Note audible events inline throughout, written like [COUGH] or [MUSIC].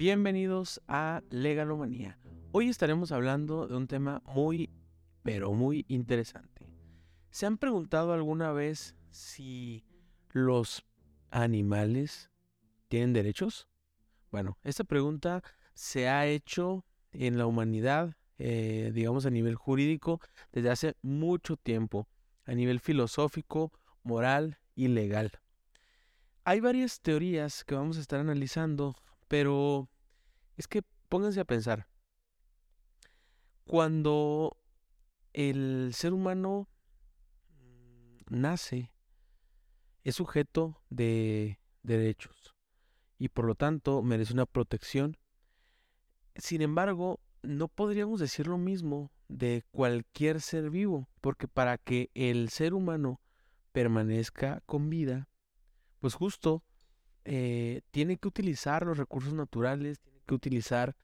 Bienvenidos a Legalomanía. Hoy estaremos hablando de un tema muy, pero muy interesante. ¿Se han preguntado alguna vez si los animales tienen derechos? Bueno, esta pregunta se ha hecho en la humanidad, eh, digamos a nivel jurídico, desde hace mucho tiempo, a nivel filosófico, moral y legal. Hay varias teorías que vamos a estar analizando pero es que pónganse a pensar. Cuando el ser humano nace, es sujeto de derechos y por lo tanto merece una protección. Sin embargo, no podríamos decir lo mismo de cualquier ser vivo, porque para que el ser humano permanezca con vida, pues justo eh, tiene que utilizar los recursos naturales, que utilizar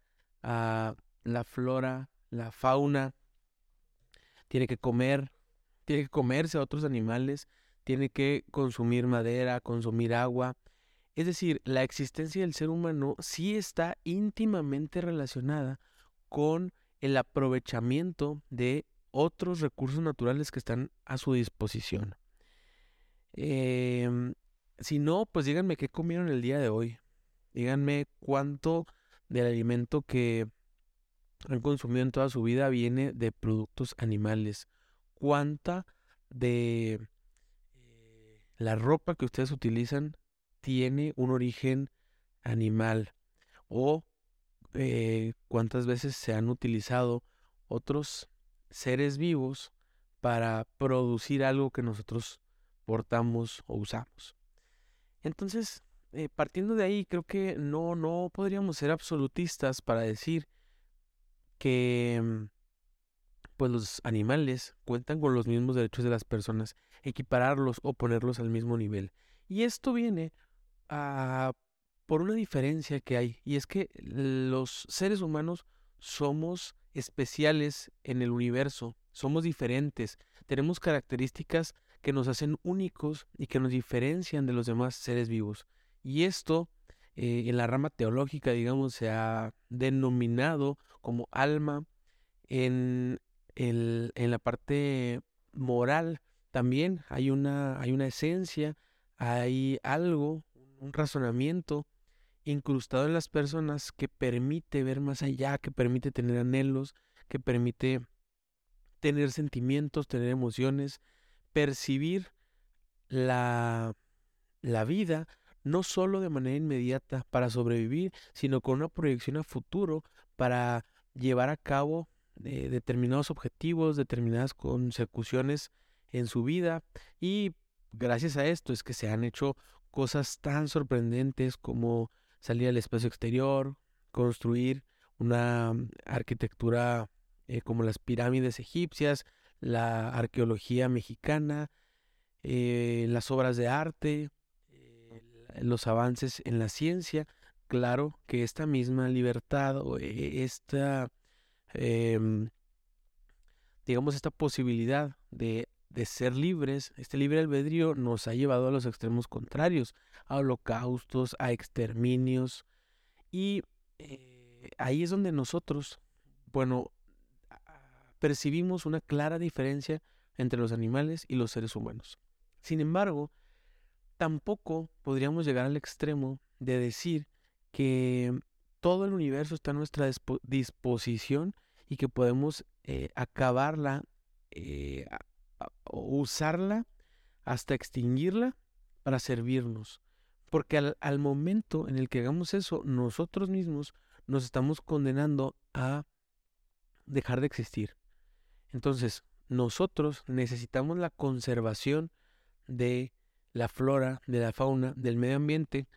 a la flora, la fauna, tiene que comer, tiene que comerse a otros animales, tiene que consumir madera, consumir agua. Es decir, la existencia del ser humano sí está íntimamente relacionada con el aprovechamiento de otros recursos naturales que están a su disposición. Eh, si no, pues díganme qué comieron el día de hoy. Díganme cuánto del alimento que han consumido en toda su vida viene de productos animales. Cuánta de eh, la ropa que ustedes utilizan tiene un origen animal. O eh, cuántas veces se han utilizado otros seres vivos para producir algo que nosotros portamos o usamos. Entonces, eh, partiendo de ahí, creo que no, no podríamos ser absolutistas para decir que mm, pues los animales cuentan con los mismos derechos de las personas, equipararlos o ponerlos al mismo nivel. Y esto viene a, por una diferencia que hay, y es que los seres humanos somos especiales en el universo, somos diferentes, tenemos características que nos hacen únicos y que nos diferencian de los demás seres vivos. Y esto eh, en la rama teológica, digamos, se ha denominado como alma. En, en la parte moral también hay una, hay una esencia, hay algo, un razonamiento incrustado en las personas que permite ver más allá, que permite tener anhelos, que permite tener sentimientos, tener emociones, percibir la, la vida no solo de manera inmediata para sobrevivir, sino con una proyección a futuro para llevar a cabo eh, determinados objetivos, determinadas consecuciones en su vida. Y gracias a esto es que se han hecho cosas tan sorprendentes como salir al espacio exterior, construir una arquitectura eh, como las pirámides egipcias, la arqueología mexicana, eh, las obras de arte, los avances en la ciencia. Claro que esta misma libertad o e, esta, em, digamos, esta posibilidad de, de ser libres, este libre albedrío nos ha llevado a los extremos contrarios, a holocaustos, a exterminios. Y eh, ahí es donde nosotros, bueno, percibimos una clara diferencia entre los animales y los seres humanos. Sin embargo, tampoco podríamos llegar al extremo de decir que todo el universo está a nuestra disposición y que podemos eh, acabarla eh, usarla hasta extinguirla para servirnos. Porque al, al, momento en el que hagamos eso, nosotros mismos nos estamos condenando a dejar de existir. Entonces, nosotros necesitamos la conservación de la flora, de la fauna, del medio ambiente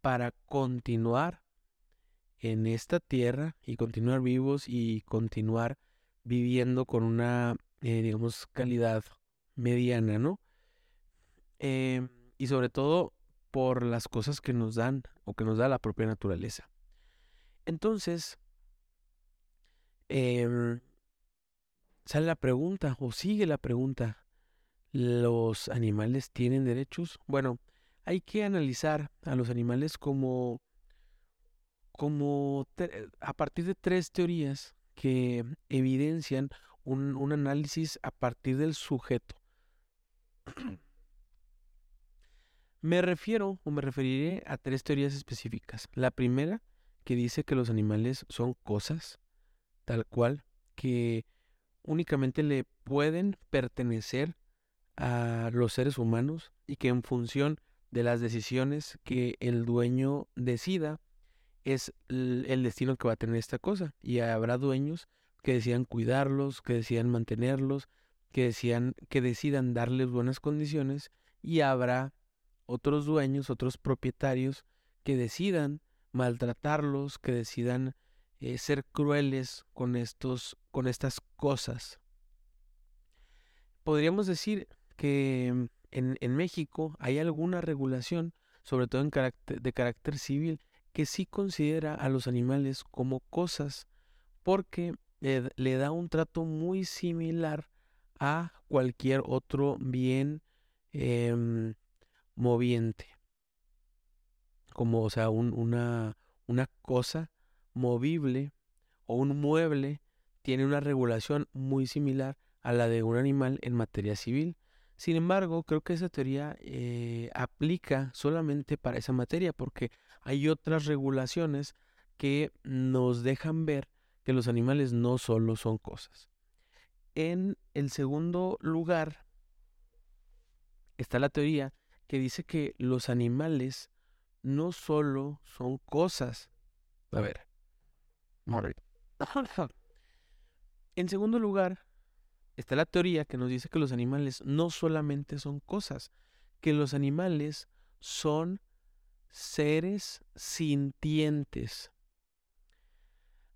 para continuar en esta tierra y continuar vivos y continuar viviendo con una, eh, digamos, calidad mediana, ¿no? Em, y sobre todo por las cosas que nos dan o que nos da la propia naturaleza. Entonces, eh, sale la pregunta o sigue la pregunta, ¿los animales tienen derechos? Bueno, hay que analizar a los animales como como a partir de tres teorías que evidencian un, un análisis a partir del sujeto. [CLEARS THROAT] Me refiero o me referiré a tres teorías específicas. La primera, que dice que los animales son cosas, tal cual, que únicamente le pueden pertenecer a los seres humanos y que en función de las decisiones que el dueño decida es el destino que va a tener esta cosa. Y habrá dueños que decidan cuidarlos, que decidan mantenerlos, que decidan, que decidan darles buenas condiciones y habrá otros dueños, otros propietarios que decidan maltratarlos, que decidan eh, ser crueles con estos, con estas cosas. Podríamos decir que mm, en, en México hay alguna regulación, sobre todo de carácter civil, que sí considera a los animales como cosas, porque le da un trato muy similar a cualquier otro bien eh, moviente. Como, o sea, una, una cosa movible o un mueble tiene una regulación muy similar a la de un animal en materia civil. Sin embargo, creo que esa teoría eh, aplica solamente para esa materia porque hay otras regulaciones que nos dejan ver que los animales no solo son cosas. En el segundo lugar está la teoría que dice que los animales no solo son cosas. A ver. [LAUGHS] En segundo lugar, está la teoría que nos dice que los animales no solamente son cosas, que los animales son seres sintientes.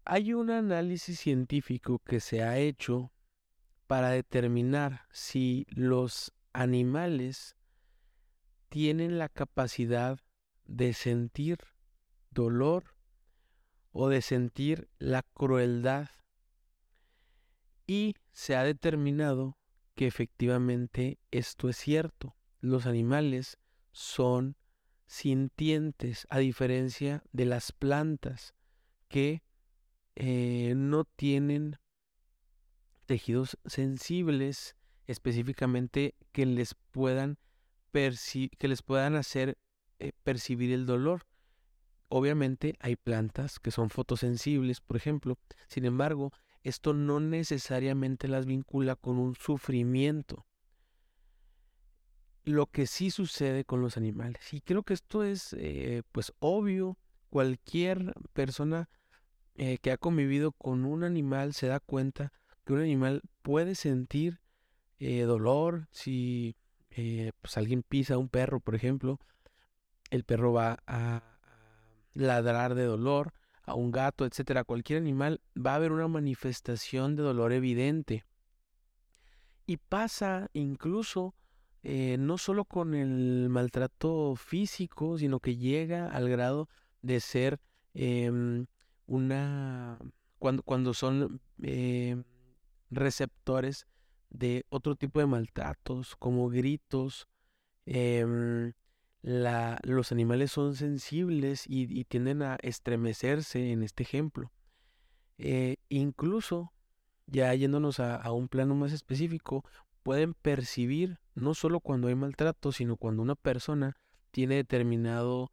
Hay un análisis científico que se ha hecho para determinar si los animales tienen la capacidad de sentir dolor o de sentir la crueldad. Y se ha determinado que efectivamente esto es cierto. Los animales son sintientes a diferencia de las plantas que eh, no tienen tejidos sensibles específicamente que les puedan que les puedan hacer eh, percibir el dolor. Obviamente hay plantas que son fotosensibles, por ejemplo. Sin embargo, esto no necesariamente las vincula con un sufrimiento. Lo que sí sucede con los animales. Y creo que esto es eh, pues obvio. Cualquier persona eh, que ha convivido con un animal se da cuenta que un animal puede sentir dolor si eh, pues alguien pisa a un perro, por ejemplo, el perro va a ladrar de dolor, a un gato, etcétera, cualquier animal, va a haber una manifestación de dolor evidente. Y pasa incluso eh, no solo con el maltrato físico, sino que llega al grado de ser em, una. cuando, cuando son em, receptores de otro tipo de maltratos, como gritos. Em, los animales son sensibles y, tienden a estremecerse en este ejemplo. Eh, incluso, ya yéndonos a, un plano más específico, pueden percibir no solo cuando hay maltrato, sino cuando una persona tiene determinado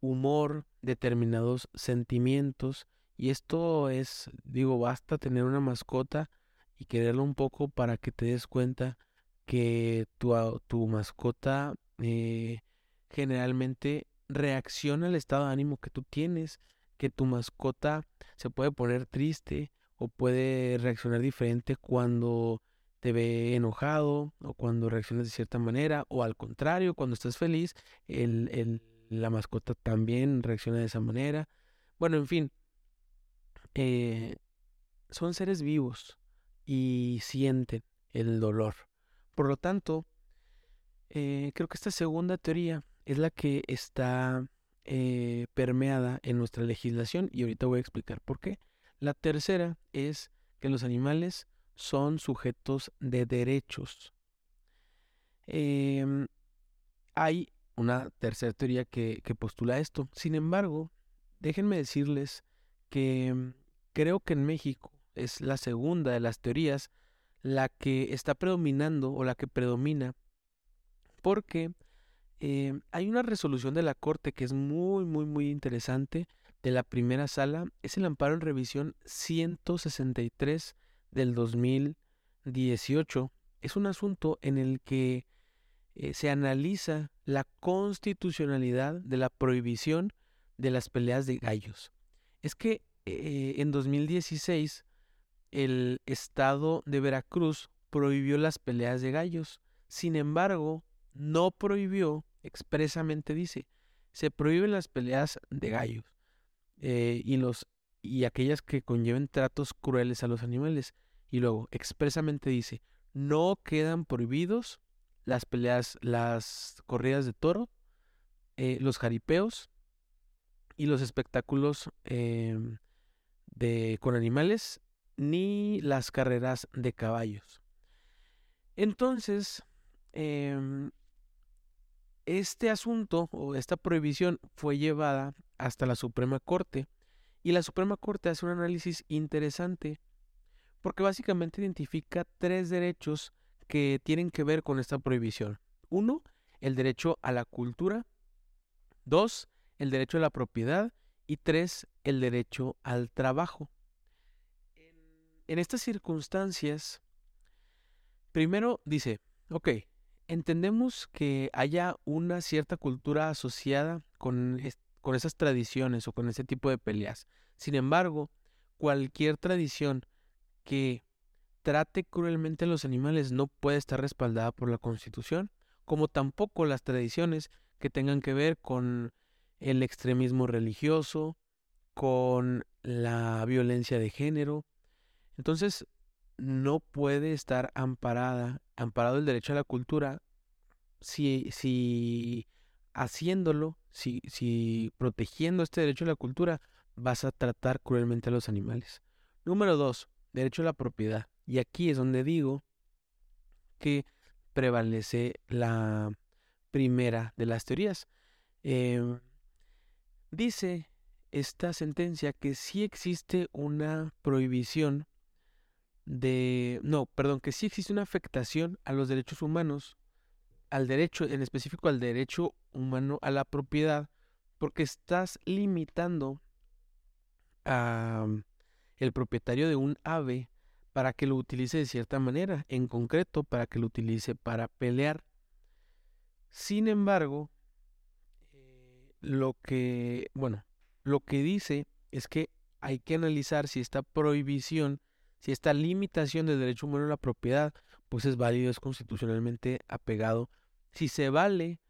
humor, determinados sentimientos. Y esto es, digo, basta tener una mascota y quererlo un poco para que te des cuenta que tu, tu mascota eh, generalmente reacciona al estado de ánimo que tú tienes, que tu mascota se puede poner triste o puede reaccionar diferente cuando te ve enojado o cuando reaccionas de cierta manera o al contrario, cuando estás feliz, el, el, la mascota también reacciona de esa manera. Bueno, en fin, eh, son seres vivos y sienten el dolor. Por lo tanto, eh, creo que esta segunda teoría es la que está eh, permeada en nuestra legislación y ahorita voy a explicar por qué. La tercera es que los animales son sujetos de derechos. Em, hay una tercera teoría que, que postula esto. Sin embargo, déjenme decirles que creo que en México es la segunda de las teorías la que está predominando o la que predomina porque eh, hay una resolución de la Corte que es muy, muy, muy interesante de la primera sala. Es el amparo en revisión 163 del 2018. Es un asunto en el que eh, se analiza la constitucionalidad de la prohibición de las peleas de gallos. Es que eh, en 2016 el estado de Veracruz prohibió las peleas de gallos. Sin embargo, no prohibió, expresamente dice, se prohíben las peleas de gallos eh, y, los, y aquellas que conlleven tratos crueles a los animales. Y luego, expresamente dice, no quedan prohibidos las peleas, las corridas de toro, eh, los jaripeos y los espectáculos em, de, con animales, ni las carreras de caballos. Entonces, em, este asunto o esta prohibición fue llevada hasta la Suprema Corte y la Suprema Corte hace un análisis interesante porque básicamente identifica tres derechos que tienen que ver con esta prohibición. Uno, el derecho a la cultura. Dos, el derecho a la propiedad. Y tres, el derecho al trabajo. En estas circunstancias, primero dice, ok, entendemos que haya una cierta cultura asociada con, con esas tradiciones o con ese tipo de peleas. Sin embargo, cualquier tradición que trate cruelmente a los animales no puede estar respaldada por la Constitución, como tampoco las tradiciones que tengan que ver con el extremismo religioso, con la violencia de género. Entonces, no puede estar amparada, amparado el derecho a la cultura si, si haciéndolo, si, si protegiendo este derecho a la cultura, vas a tratar cruelmente a los animales. Número dos, derecho a la propiedad. Y aquí es donde digo que prevalece la primera de las teorías. Em, dice esta sentencia que sí existe una prohibición de, no, perdón, que sí existe una afectación a los derechos humanos, al derecho, en específico al derecho humano a la propiedad, porque estás limitando a mm, el propietario de un ave para que lo utilice de cierta manera, en concreto para que lo utilice para pelear. Sin embargo, eh, lo que, bueno, lo que dice es que hay que analizar si esta prohibición si esta limitación del derecho humano a la propiedad, pues es válido, es constitucionalmente apegado. Si se vale,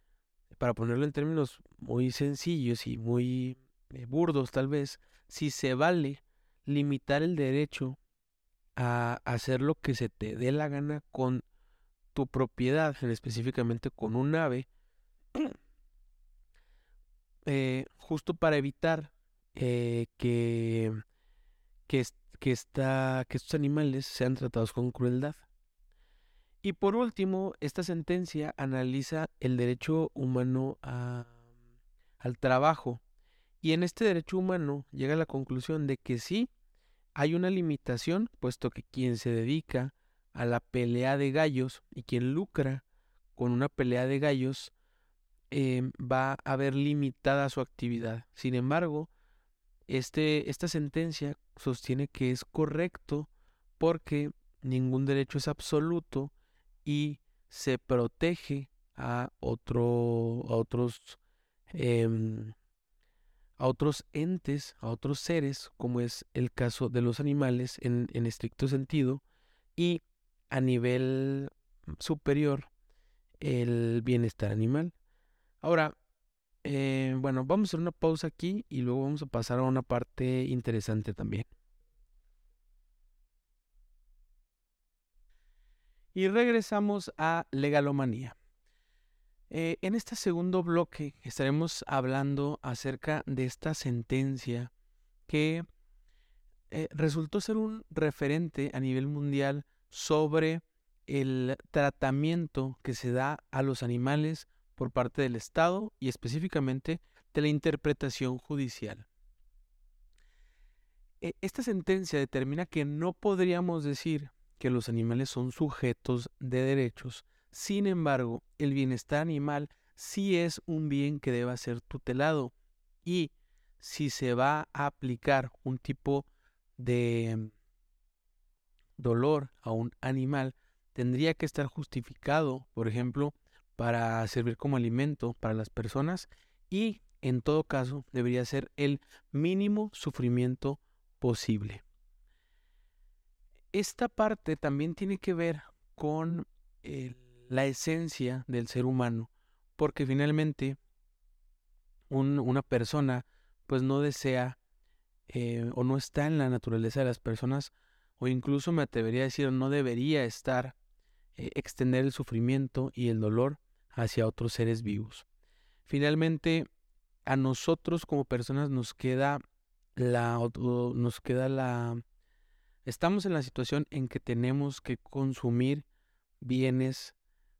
para ponerlo en términos muy sencillos y muy eh, burdos tal vez, si se vale limitar el derecho a hacer lo que se te dé la gana con tu propiedad, específicamente con un ave, [CLEARS THROAT] eh, justo para evitar eh, que, que, que, está, que estos animales sean tratados con crueldad. Y por último, esta sentencia analiza el derecho humano al trabajo. Y en este derecho humano llega a la conclusión de que sí hay una limitación, puesto que quien se dedica a la pelea de gallos y quien lucra con una pelea de gallos em, va a ver limitada su actividad. Sin embargo, este, esta sentencia sostiene que es correcto porque ningún derecho es absoluto y se protege a, otro, a otros em, a otros entes, a otros seres, como es el caso de los animales en, en estricto sentido, y a nivel superior el bienestar animal. Ahora, eh, bueno, vamos a hacer una pausa aquí y luego vamos a pasar a una parte interesante también. Y regresamos a legalomanía. Eh, en este segundo bloque estaremos hablando acerca de esta sentencia que eh, resultó ser un referente a nivel mundial sobre el tratamiento que se da a los animales por parte del Estado y específicamente de la interpretación judicial. e, esta sentencia determina que no podríamos decir que los animales son sujetos de derechos. Sin embargo, el bienestar animal sí es un bien que deba ser tutelado y si se va a aplicar un tipo de dolor a un animal, tendría que estar justificado, por ejemplo, para servir como alimento para las personas y en todo caso debería ser el mínimo sufrimiento posible. Esta parte también tiene que ver con la esencia del ser humano, porque finalmente una persona pues no desea eh, o no está en la naturaleza de las personas, o incluso me atrevería a decir no debería estar eh, extender el sufrimiento y el dolor hacia otros seres vivos. Finalmente, a nosotros como personas nos queda la nos queda la estamos en la situación en que tenemos que consumir bienes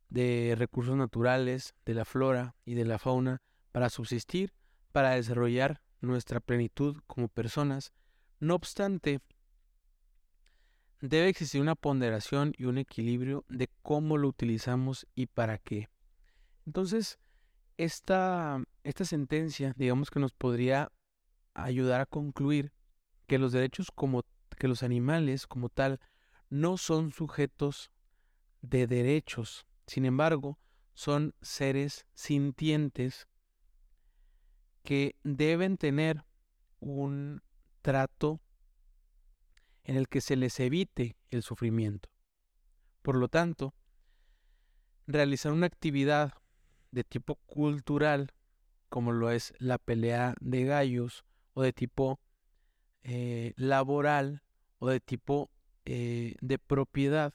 de recursos naturales, de la flora y de la fauna para subsistir, para desarrollar nuestra plenitud como personas. No obstante, debe existir una ponderación y un equilibrio de cómo lo utilizamos y para qué. Entonces, esta, esta sentencia, digamos que nos podría ayudar a concluir que los derechos como que los animales como tal no son sujetos de derechos. Sin embargo, son seres sintientes que deben tener un trato en el que se les evite el sufrimiento. Por lo tanto, realizar una actividad de tipo cultural, como lo es la pelea de gallos, o de tipo eh, laboral, o de tipo eh, de propiedad.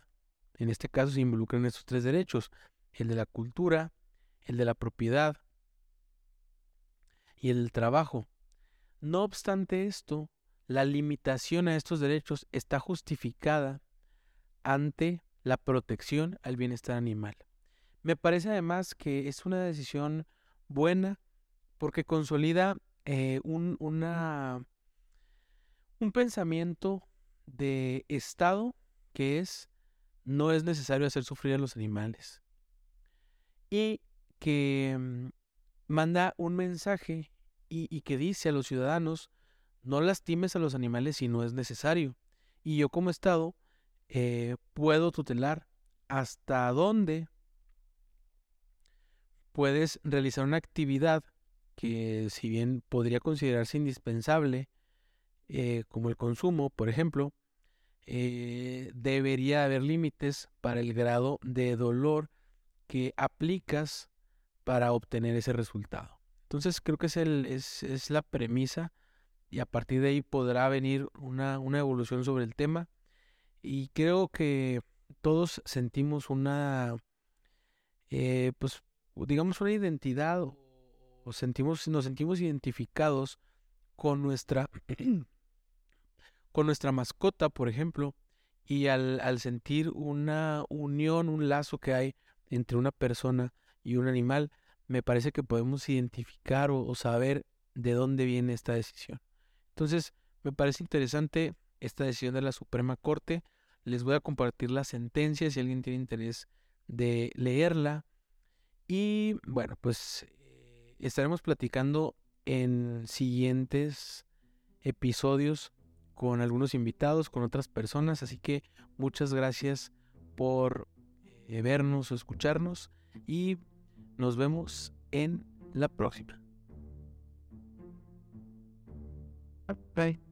En este caso se involucran estos tres derechos, el de la cultura, el de la propiedad y el del trabajo. No obstante esto, la limitación a estos derechos está justificada ante la protección al bienestar animal. Me parece además que es una decisión buena porque consolida eh, un, una, un pensamiento de Estado que es no es necesario hacer sufrir a los animales. Y que mm, manda un mensaje y, y que dice a los ciudadanos no lastimes a los animales si no es necesario y yo como Estado eh, puedo tutelar hasta dónde puedes realizar una actividad que si bien podría considerarse indispensable, eh, como el consumo, por ejemplo, eh, debería haber límites para el grado de dolor que aplicas para obtener ese resultado. Entonces creo que es, el, es, es la premisa y a partir de ahí podrá venir una, una evolución sobre el tema y creo que todos sentimos una, eh, pues digamos, una identidad o sentimos, nos sentimos identificados con nuestra, [CLEARS THROAT] con nuestra mascota, por ejemplo, y al, sentir una unión, un lazo que hay entre una persona y un animal, me parece que podemos identificar o, saber de dónde viene esta decisión. Entonces, me parece interesante esta decisión de la Suprema Corte. Les voy a compartir la sentencia si alguien tiene interés de leerla. Y bueno, pues eh, estaremos platicando en siguientes episodios con algunos invitados, con otras personas. Así que muchas gracias por eh, vernos o escucharnos y nos vemos en la próxima. Bye.